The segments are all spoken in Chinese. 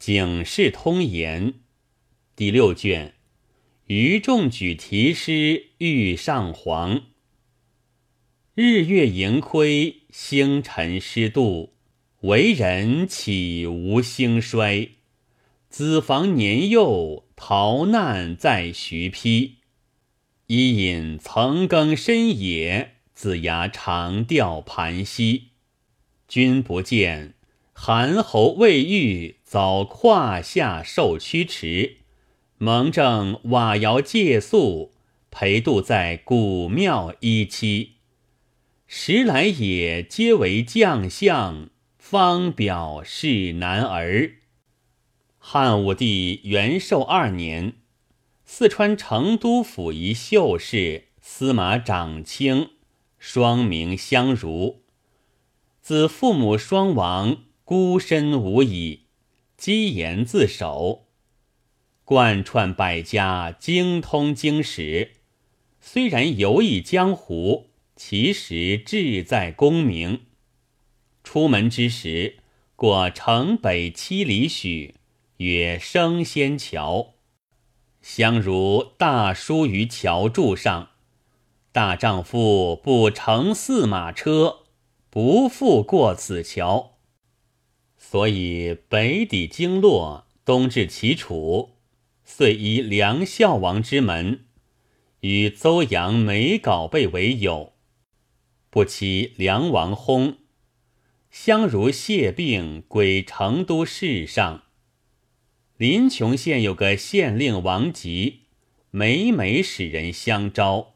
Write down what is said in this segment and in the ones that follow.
警世通言第六卷，余仲举题诗欲上皇。日月盈亏，星辰失度，为人岂无兴衰？子房年幼，逃难在徐邳。伊尹曾耕深野，子牙长钓盘溪。君不见。韩侯未遇，早胯下受驱驰；蒙正瓦窑借宿，陪度在古庙一期。时来也，皆为将相，方表是男儿。汉武帝元寿二年，四川成都府一秀士司马长卿，双名相如，子父母双亡。孤身无倚，积言自守，贯穿百家，精通经史。虽然游弋江湖，其实志在功名。出门之时，过城北七里许，曰升仙桥。相如大书于桥柱上：“大丈夫不乘驷马车，不复过此桥。”所以北抵京洛，东至齐楚，遂依梁孝王之门，与邹阳梅皋贝为友。不期梁王薨，相如谢病，归成都侍上。临邛县有个县令王吉，每每使人相招。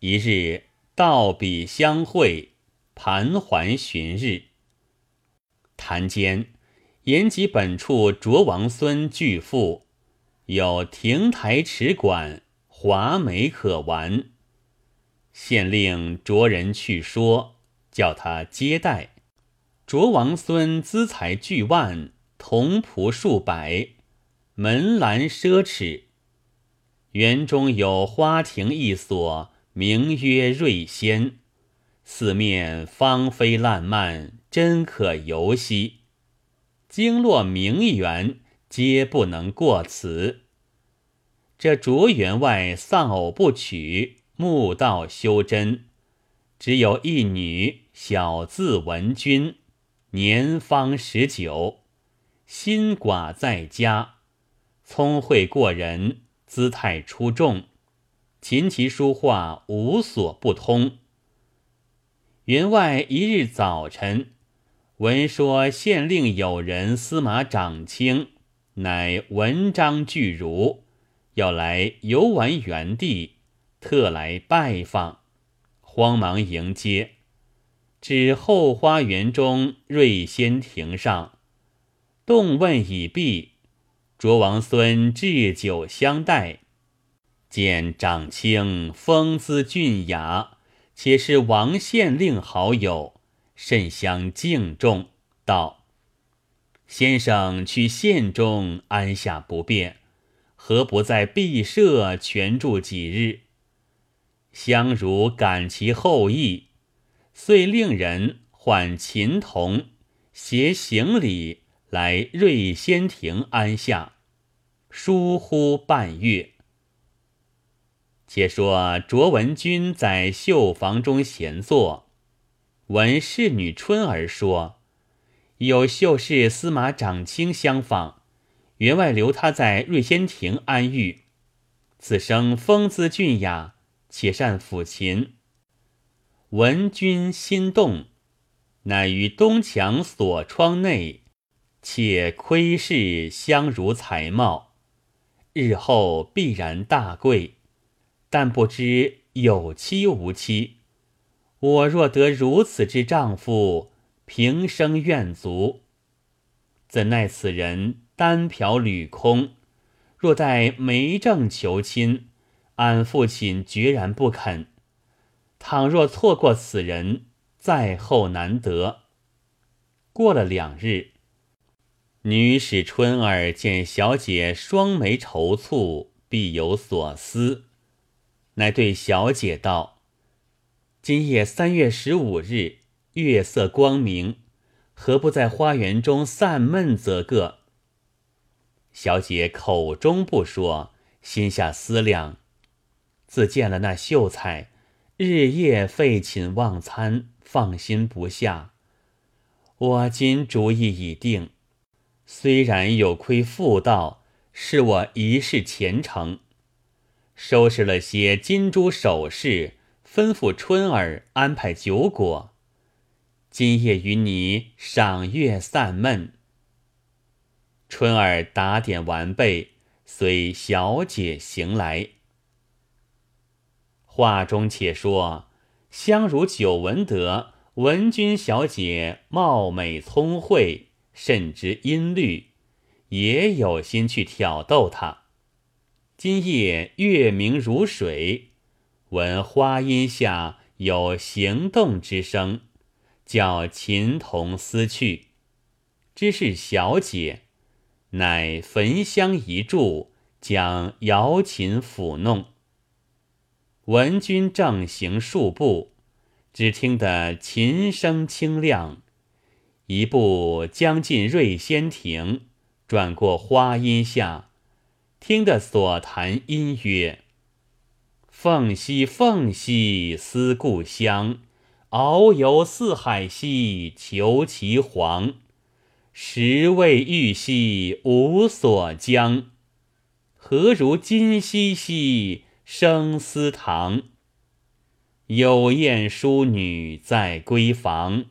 一日到彼相会，盘桓旬日。谈间，言及本处卓王孙巨富，有亭台池馆，华美可玩。县令着人去说，叫他接待。卓王孙资财巨万，铜仆数百，门栏奢侈。园中有花亭一所，名曰瑞仙。四面芳菲烂漫，真可游兮。经络名园，皆不能过此。这卓员外丧偶不娶，墓道修真，只有一女，小字文君，年方十九，心寡在家，聪慧过人，姿态出众，琴棋书画无所不通。员外一日早晨，闻说县令友人司马长卿，乃文章巨儒，要来游玩园地，特来拜访，慌忙迎接，至后花园中瑞仙亭上，动问已毕，卓王孙置酒相待，见长卿风姿俊雅。且是王县令好友，甚相敬重。道：“先生去县中安下不便，何不在敝舍全住几日？”相如感其厚意，遂令人唤琴童携行李来瑞仙亭安下，疏忽半月。且说卓文君在绣房中闲坐，闻侍女春儿说，有秀士司马长卿相访，员外留他在瑞仙亭安寓。此生风姿俊雅，且善抚琴。闻君心动，乃于东墙锁窗内，且窥视相如才貌，日后必然大贵。但不知有期无期，我若得如此之丈夫，平生愿足。怎奈此人单嫖屡空，若待媒正求亲，俺父亲决然不肯。倘若错过此人，在后难得。过了两日，女使春儿见小姐双眉愁蹙，必有所思。乃对小姐道：“今夜三月十五日，月色光明，何不在花园中散闷则个？小姐口中不说，心下思量：自见了那秀才，日夜废寝忘餐，放心不下。我今主意已定，虽然有亏妇道，是我一世前程。收拾了些金珠首饰，吩咐春儿安排酒果。今夜与你赏月散闷。春儿打点完备，随小姐行来。话中且说，相如久闻得文君小姐貌美聪慧，甚知音律，也有心去挑逗她。今夜月明如水，闻花荫下有行动之声。叫琴童思去，知是小姐，乃焚香一炷，将瑶琴抚弄。闻君正行数步，只听得琴声清亮，一步将近瑞仙亭，转过花荫下，听得所弹音曰：“凤兮凤兮思故乡。”遨游四海兮求其凰，十味玉兮无所将。何如今兮兮生思堂？有艳淑女在闺房，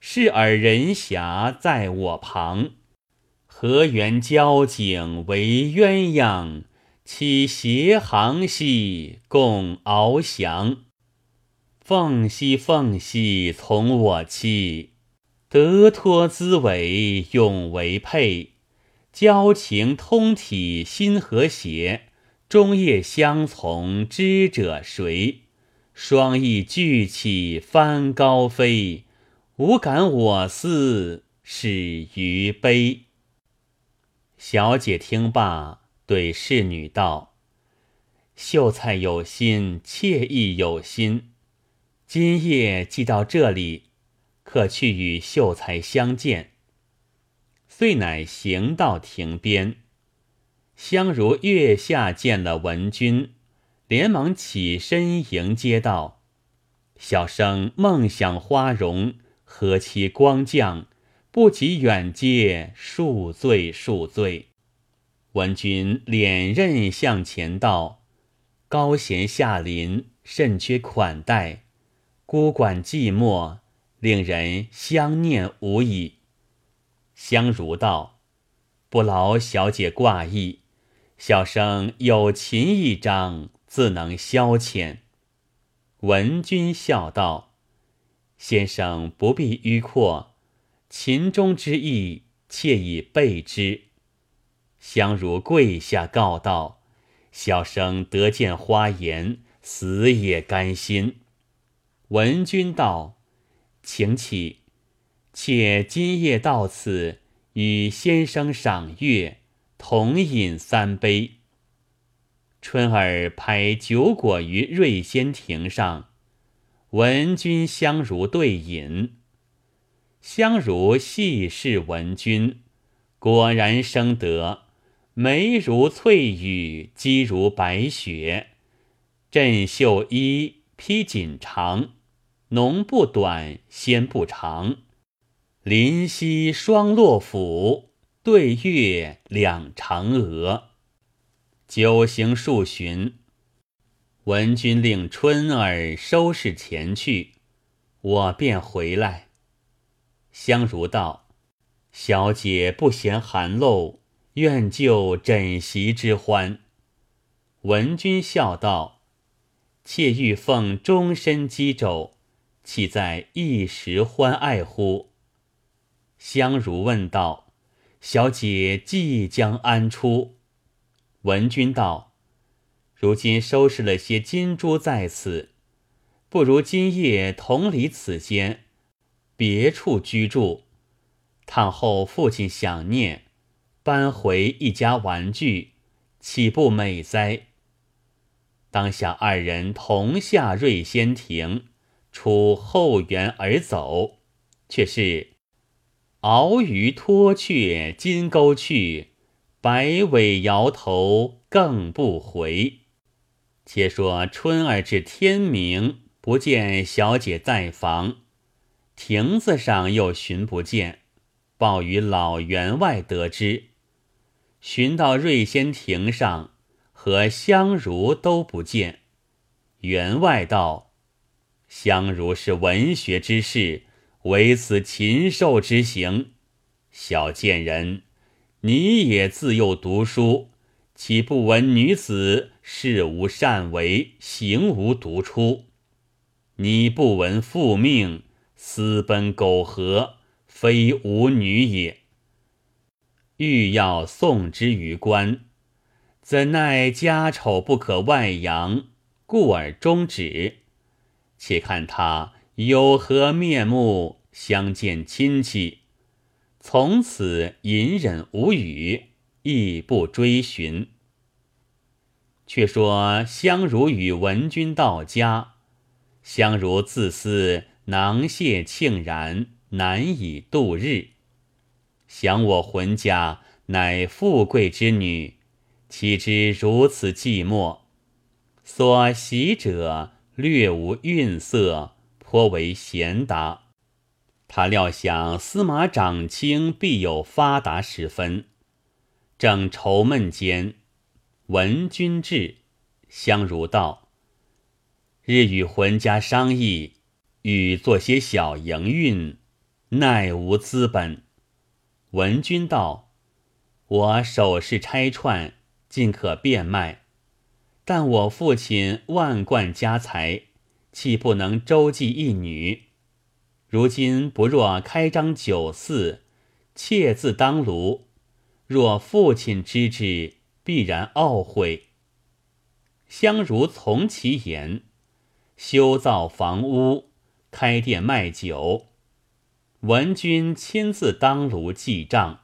视尔人遐在我旁。何缘交颈为鸳鸯？岂携航兮共翱翔？凤兮凤兮从我栖，得脱姿伟永为配。交情通体心和谐，终夜相从知者谁？双翼聚起翻高飞，无感我思始于悲。小姐听罢，对侍女道：“秀才有心，妾亦有心。”今夜既到这里，可去与秀才相见。遂乃行到亭边，相如月下见了文君，连忙起身迎接道：“小生梦想花容，何期光降，不及远接，恕罪恕罪。”文君敛刃向前道：“高贤下临，甚缺款待。”孤馆寂寞，令人相念无已。香如道：“不劳小姐挂意，小生有琴一张，自能消遣。”文君笑道：“先生不必迂阔，琴中之意，妾已备之。”相如跪下告道：“小生得见花颜，死也甘心。”文君道：“请起，且今夜到此，与先生赏月，同饮三杯。”春儿拍酒果于瑞仙亭上，文君相如对饮。相如细视文君，果然生得眉如翠羽，肌如白雪，振袖衣披锦长。浓不短，纤不长，临溪双落斧，对月两嫦娥。酒行数巡，闻君令春儿收拾前去，我便回来。香如道：“小姐不嫌寒漏，愿就枕席之欢。”文君笑道：“妾欲奉终身羁肘。”岂在一时欢爱乎？香如问道：“小姐即将安出？”文君道：“如今收拾了些金珠在此，不如今夜同离此间，别处居住。倘后父亲想念，搬回一家玩具，岂不美哉？”当下二人同下瑞仙亭。出后园而走，却是鳌鱼脱却金钩去，摆尾摇头，更不回。且说春儿至天明，不见小姐在房，亭子上又寻不见，报与老员外得知。寻到瑞仙亭上，和香如都不见。员外道：“香如是文学之士，唯此禽兽之行。小贱人。”你也自幼读书，岂不闻女子事无善为，行无独出？你不闻父命，私奔苟合，非吾女也。欲要送之于官，怎奈家丑不可外扬，故而终止。且看他有何面目，相见亲戚。从此隐忍无语，亦不追寻。却说相如与文君到家，相如自思囊谢庆然，难以度日。想我浑家乃富贵之女，岂知如此寂寞？所喜者略无韵色，颇为贤达。他料想司马长卿必有发达时分，正愁闷间，闻君至，相如道：“日与浑家商议，欲做些小营运，奈无资本。”闻君道：“我首饰拆串，尽可变卖，但我父亲万贯家财，岂不能周济一女？”如今不若开张酒肆，妾自当炉。若父亲知之，必然懊悔。相如从其言，修造房屋，开店卖酒。文君亲自当炉记账。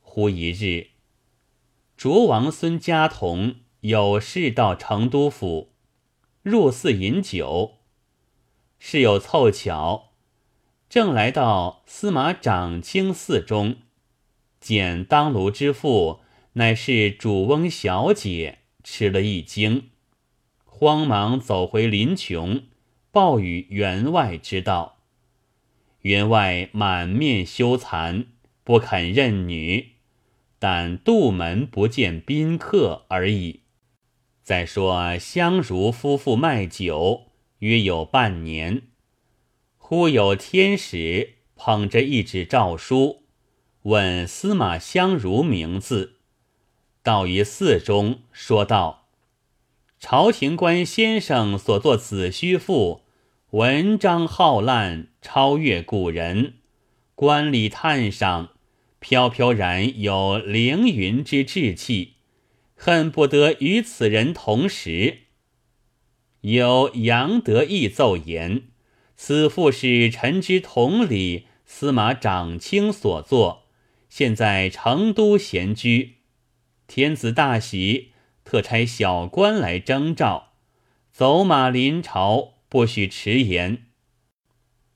忽一日，卓王孙家童有事到成都府，入寺饮酒，事有凑巧。正来到司马长卿寺中，见当炉之父乃是主翁小姐，吃了一惊，慌忙走回林琼，报与员外知道。员外满面羞惭，不肯认女，但杜门不见宾客而已。再说相如夫妇卖酒，约有半年。忽有天使捧着一纸诏书，问司马相如名字，到于寺中，说道：“朝廷官先生所作子虚赋，文章浩烂，超越古人，观礼叹赏，飘飘然有凌云之志气，恨不得与此人同时。”有杨德义奏言。此赋是臣之同理，司马长卿所作，现在成都闲居。天子大喜，特差小官来征召，走马临朝，不许迟延。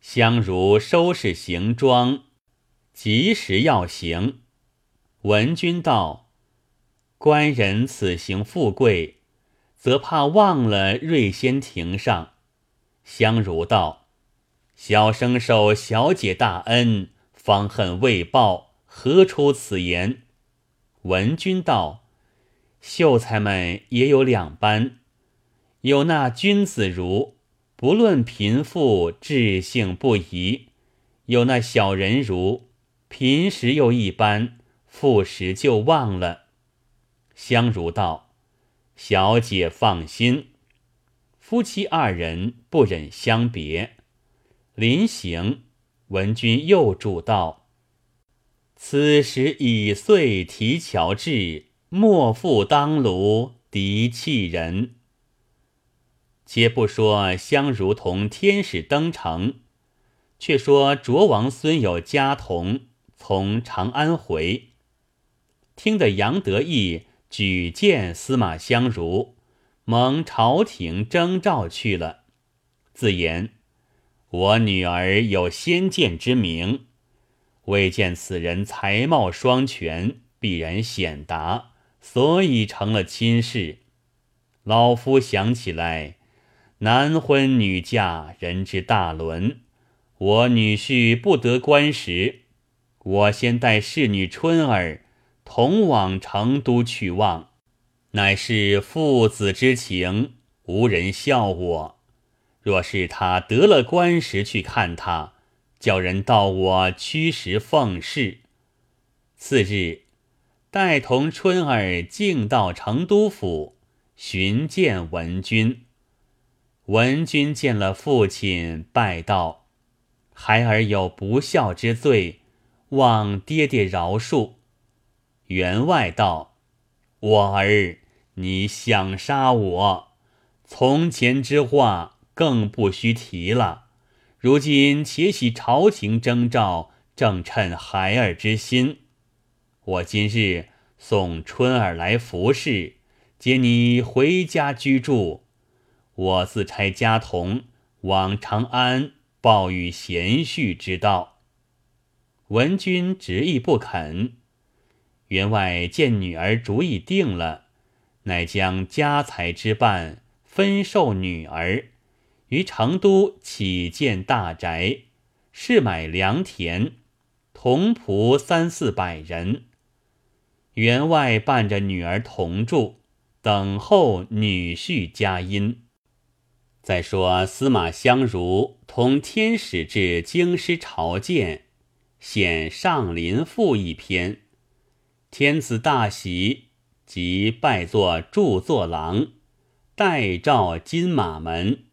相如收拾行装，及时要行。闻君道：“官人此行富贵，则怕忘了瑞仙亭上。”相如道。小生受小姐大恩，方恨未报，何出此言？闻君道，秀才们也有两般，有那君子如，不论贫富，志性不移；有那小人如，贫时又一般，富时就忘了。相如道，小姐放心，夫妻二人不忍相别。临行，文君又嘱道：“此时已岁提桥至，莫负当炉敌弃人。”且不说相如同天使登城，却说卓王孙有家童从长安回，听得杨得意举荐司马相如，蒙朝廷征召去了，自言。我女儿有先见之明，未见此人才貌双全，必然显达，所以成了亲事。老夫想起来，男婚女嫁，人之大伦。我女婿不得官时，我先带侍女春儿同往成都去望，乃是父子之情，无人笑我。若是他得了官时去看他，叫人道我驱使奉侍。次日，带同春儿径到成都府寻见文君。文君见了父亲，拜道：“孩儿有不孝之罪，望爹爹饶恕。”员外道：“我儿，你想杀我？从前之话更不须提了。如今且喜朝廷征召，正趁孩儿之心。”我今日送春儿来服侍，接你回家居住。我自差家童往长安报与贤婿之道。文君执意不肯。员外见女儿主意定了，乃将家财之半分授女儿，于成都起建大宅，试买良田，童仆三四百人。员外伴着女儿同住，等候女婿佳音。再说司马相如同天使至京师朝见，显上林赋一篇。天子大喜，即拜作著作郎，代召金马门。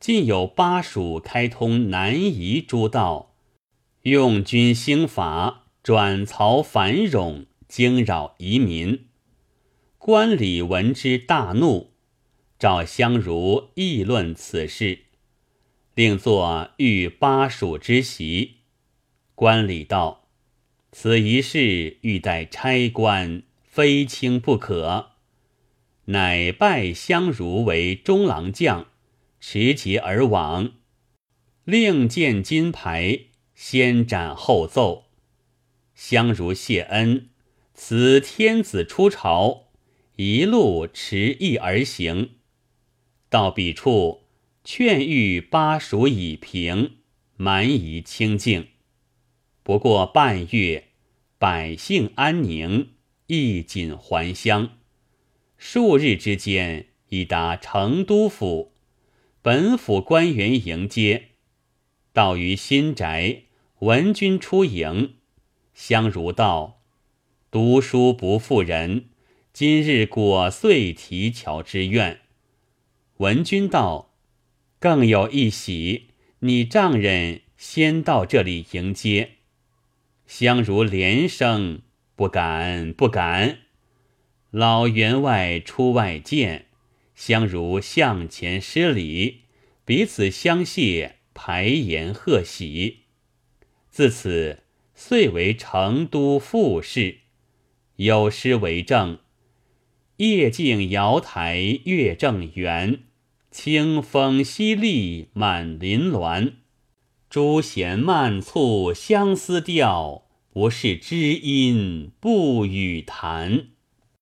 近有巴蜀开通南夷诸道，用军兴法，转曹繁荣。惊扰夷民，官吏闻之大怒，召相如议论此事，令作御巴蜀之席。官礼道：“此一事欲待差官，非轻不可。”乃拜相如为中郎将，持节而往，令见金牌，先斩后奏。相如谢恩。此天子出朝，一路持意而行，到彼处，劝谕巴蜀以平，蛮夷清静。不过半月，百姓安宁，衣锦还乡。数日之间，已达成都府，本府官员迎接，到于新宅，闻君出迎，相如道。读书不负人，今日果遂提桥之愿。闻君道，更有一喜，你丈人先到这里迎接。相如连声不敢不敢。老员外出外见，相如向前施礼，彼此相谢，排筵贺喜。自此遂为成都富士。有诗为证：“夜静瑶台月正圆，清风淅沥满林峦。朱弦漫促相思调，不是知音不与弹。”